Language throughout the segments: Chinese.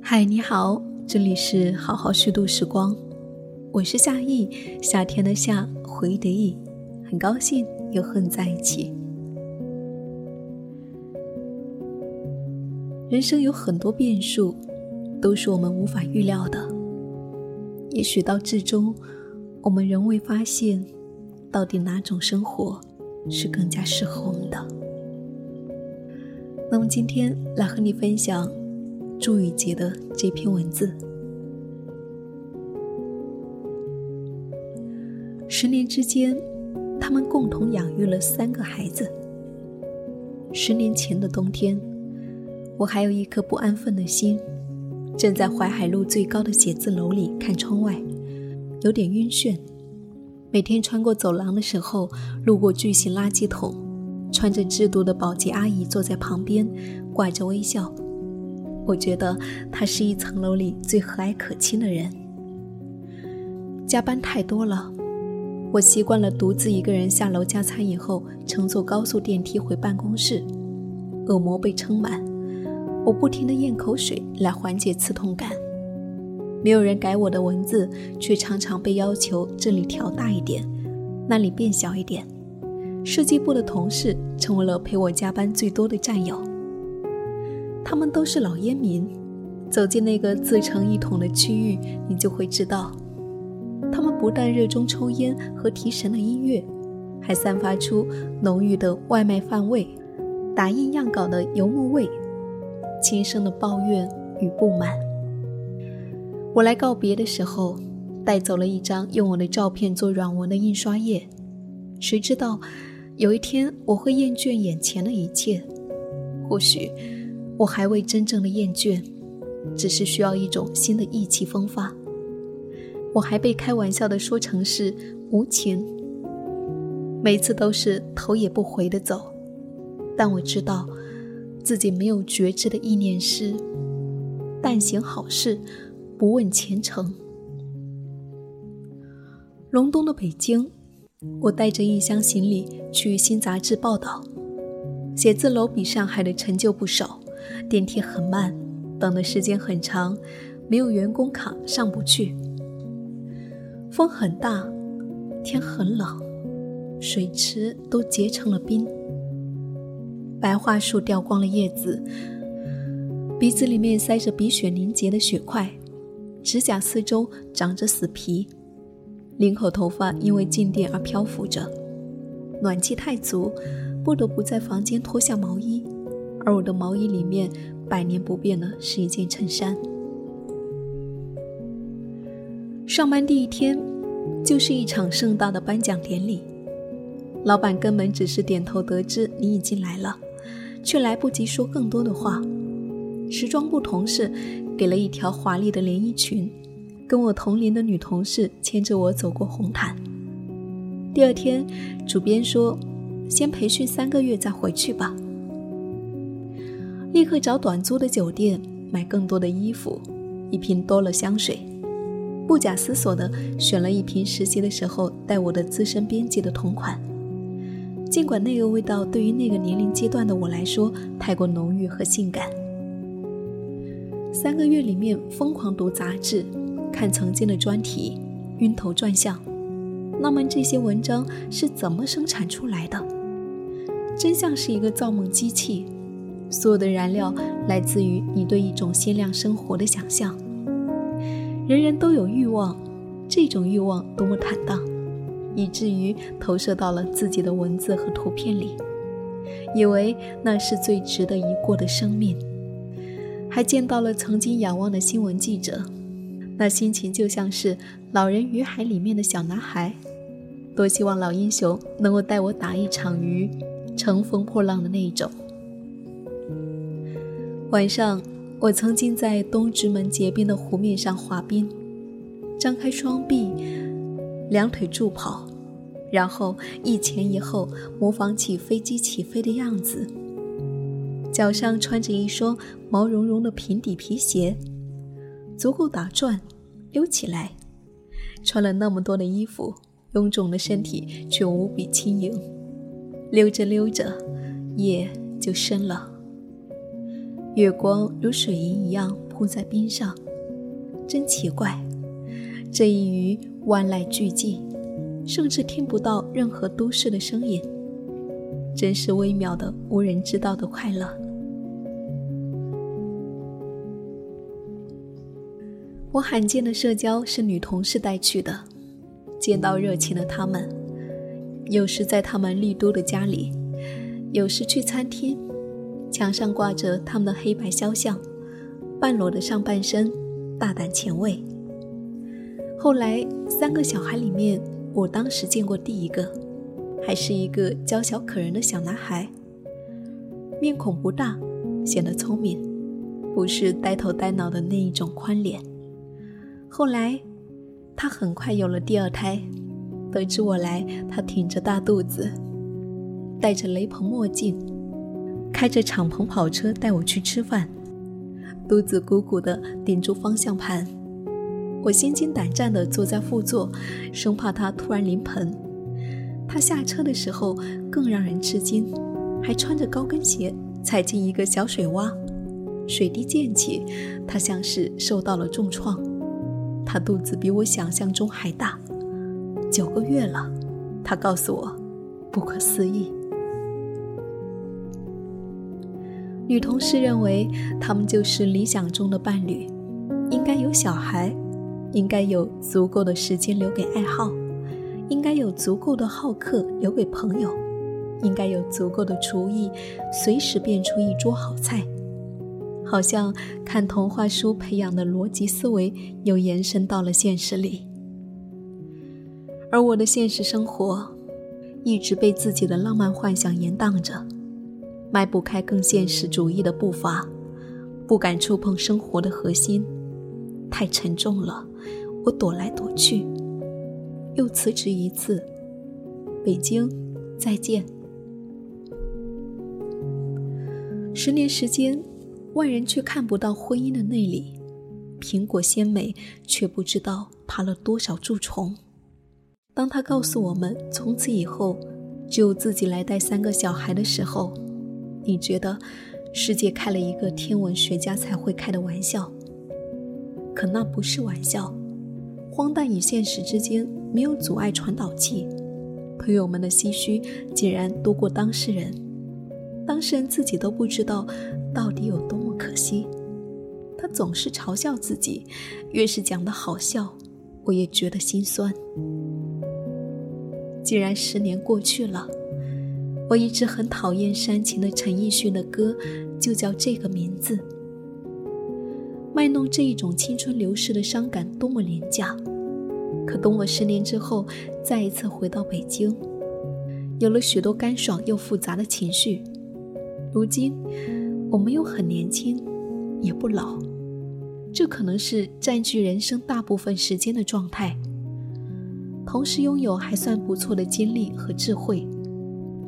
嗨，你好，这里是好好虚度时光，我是夏意，夏天的夏，回忆的忆，很高兴又和你在一起。人生有很多变数，都是我们无法预料的。也许到至终，我们仍未发现，到底哪种生活是更加适合我们的。那么今天来和你分享。朱雨杰的这篇文字。十年之间，他们共同养育了三个孩子。十年前的冬天，我还有一颗不安分的心，正在淮海路最高的写字楼里看窗外，有点晕眩。每天穿过走廊的时候，路过巨型垃圾桶，穿着制度的保洁阿姨坐在旁边，挂着微笑。我觉得她是一层楼里最和蔼可亲的人。加班太多了，我习惯了独自一个人下楼加餐以后，乘坐高速电梯回办公室。恶魔被撑满，我不停地咽口水来缓解刺痛感。没有人改我的文字，却常常被要求这里调大一点，那里变小一点。设计部的同事成为了陪我加班最多的战友。他们都是老烟民，走进那个自成一统的区域，你就会知道，他们不但热衷抽烟和提神的音乐，还散发出浓郁的外卖饭味、打印样稿的油墨味、轻声的抱怨与不满。我来告别的时候，带走了一张用我的照片做软文的印刷页，谁知道，有一天我会厌倦眼前的一切，或许。我还未真正的厌倦，只是需要一种新的意气风发。我还被开玩笑的说成是无情，每次都是头也不回的走。但我知道，自己没有觉知的意念是：但行好事，不问前程。隆冬的北京，我带着一箱行李去新杂志报道，写字楼比上海的陈旧不少。电梯很慢，等的时间很长，没有员工卡上不去。风很大，天很冷，水池都结成了冰。白桦树掉光了叶子，鼻子里面塞着鼻血凝结的血块，指甲四周长着死皮，领口头发因为静电而漂浮着。暖气太足，不得不在房间脱下毛衣。而我的毛衣里面，百年不变的是一件衬衫。上班第一天，就是一场盛大的颁奖典礼。老板根本只是点头得知你已经来了，却来不及说更多的话。时装部同事给了一条华丽的连衣裙，跟我同龄的女同事牵着我走过红毯。第二天，主编说：“先培训三个月再回去吧。”立刻找短租的酒店，买更多的衣服，一瓶多了香水，不假思索的选了一瓶实习的时候带我的资深编辑的同款。尽管那个味道对于那个年龄阶段的我来说太过浓郁和性感。三个月里面疯狂读杂志，看曾经的专题，晕头转向。那么这些文章是怎么生产出来的？真像是一个造梦机器。所有的燃料来自于你对一种鲜亮生活的想象。人人都有欲望，这种欲望多么坦荡，以至于投射到了自己的文字和图片里，以为那是最值得一过的生命。还见到了曾经仰望的新闻记者，那心情就像是《老人与海》里面的小男孩，多希望老英雄能够带我打一场鱼，乘风破浪的那一种。晚上，我曾经在东直门结冰的湖面上滑冰，张开双臂，两腿助跑，然后一前一后模仿起飞机起飞的样子。脚上穿着一双毛茸茸的平底皮鞋，足够打转，溜起来。穿了那么多的衣服，臃肿的身体却无比轻盈。溜着溜着。夜就深了。月光如水银一样铺在冰上，真奇怪。这一隅万籁俱寂，甚至听不到任何都市的声音，真是微妙的无人知道的快乐。我罕见的社交是女同事带去的，见到热情的他们，有时在他们丽都的家里，有时去餐厅，墙上挂着他们的黑白肖像，半裸的上半身，大胆前卫。后来三个小孩里面，我当时见过第一个，还是一个娇小可人的小男孩，面孔不大，显得聪明，不是呆头呆脑的那一种宽脸。后来，他很快有了第二胎，得知我来，他挺着大肚子，戴着雷朋墨镜，开着敞篷跑车带我去吃饭，肚子鼓鼓的顶住方向盘。我心惊胆战地坐在副座，生怕他突然临盆。他下车的时候更让人吃惊，还穿着高跟鞋踩进一个小水洼，水滴溅起，他像是受到了重创。他肚子比我想象中还大，九个月了。他告诉我，不可思议。女同事认为他们就是理想中的伴侣，应该有小孩。应该有足够的时间留给爱好，应该有足够的好客留给朋友，应该有足够的厨艺，随时变出一桌好菜。好像看童话书培养的逻辑思维又延伸到了现实里，而我的现实生活一直被自己的浪漫幻想延宕着，迈不开更现实主义的步伐，不敢触碰生活的核心，太沉重了。我躲来躲去，又辞职一次。北京，再见。十年时间，外人却看不到婚姻的内里。苹果鲜美，却不知道爬了多少蛀虫。当他告诉我们从此以后只有自己来带三个小孩的时候，你觉得世界开了一个天文学家才会开的玩笑？可那不是玩笑。荒诞与现实之间没有阻碍传导器，朋友们的唏嘘竟然多过当事人，当事人自己都不知道到底有多么可惜。他总是嘲笑自己，越是讲的好笑，我也觉得心酸。既然十年过去了，我一直很讨厌煽情的陈奕迅的歌，就叫这个名字。卖弄这一种青春流逝的伤感多么廉价！可等我十年之后再一次回到北京，有了许多干爽又复杂的情绪。如今我们又很年轻，也不老，这可能是占据人生大部分时间的状态。同时拥有还算不错的精力和智慧，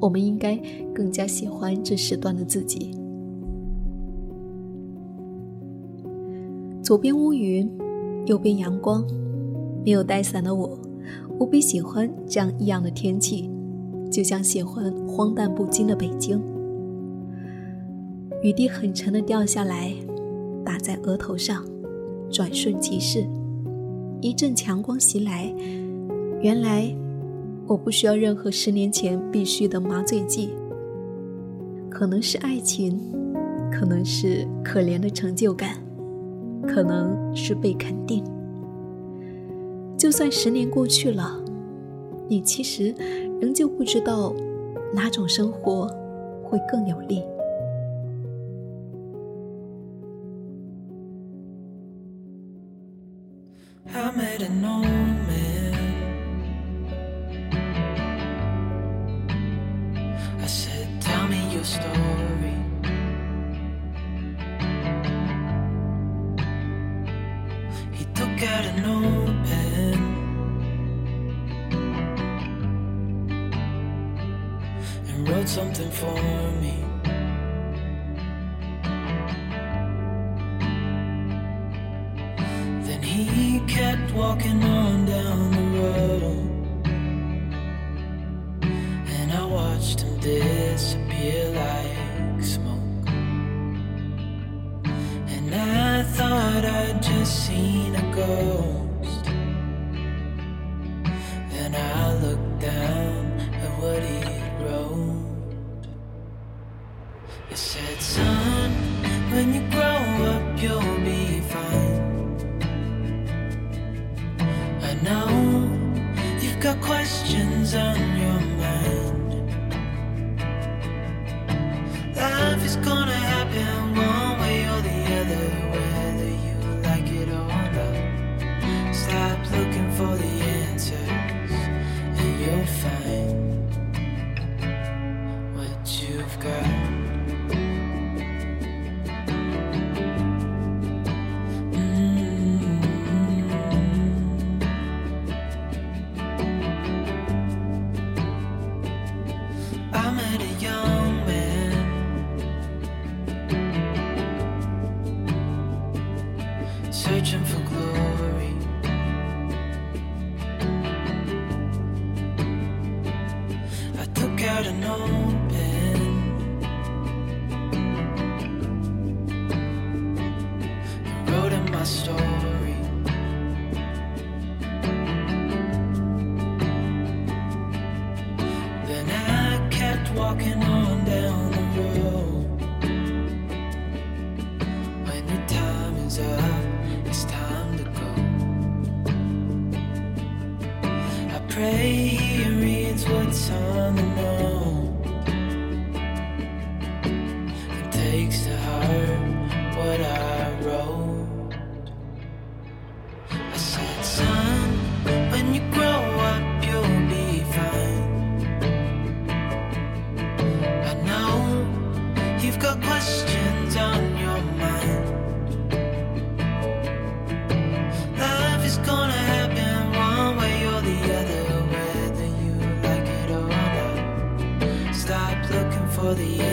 我们应该更加喜欢这时段的自己。左边乌云，右边阳光。没有带伞的我，无比喜欢这样异样的天气，就像喜欢荒诞不经的北京。雨滴很沉的掉下来，打在额头上，转瞬即逝。一阵强光袭来，原来我不需要任何十年前必须的麻醉剂。可能是爱情，可能是可怜的成就感。可能是被肯定。就算十年过去了，你其实仍旧不知道哪种生活会更有利。I met an old man. I said, Tell me your story. He took out an old pen and wrote something for me. he kept walking on down the road. And I watched him disappear like smoke. And I thought I'd just seen it's gonna happen one way or the other, whether you like it or not. Stop looking for the answers, and you'll find what you've got. Mm-hmm. I met a for the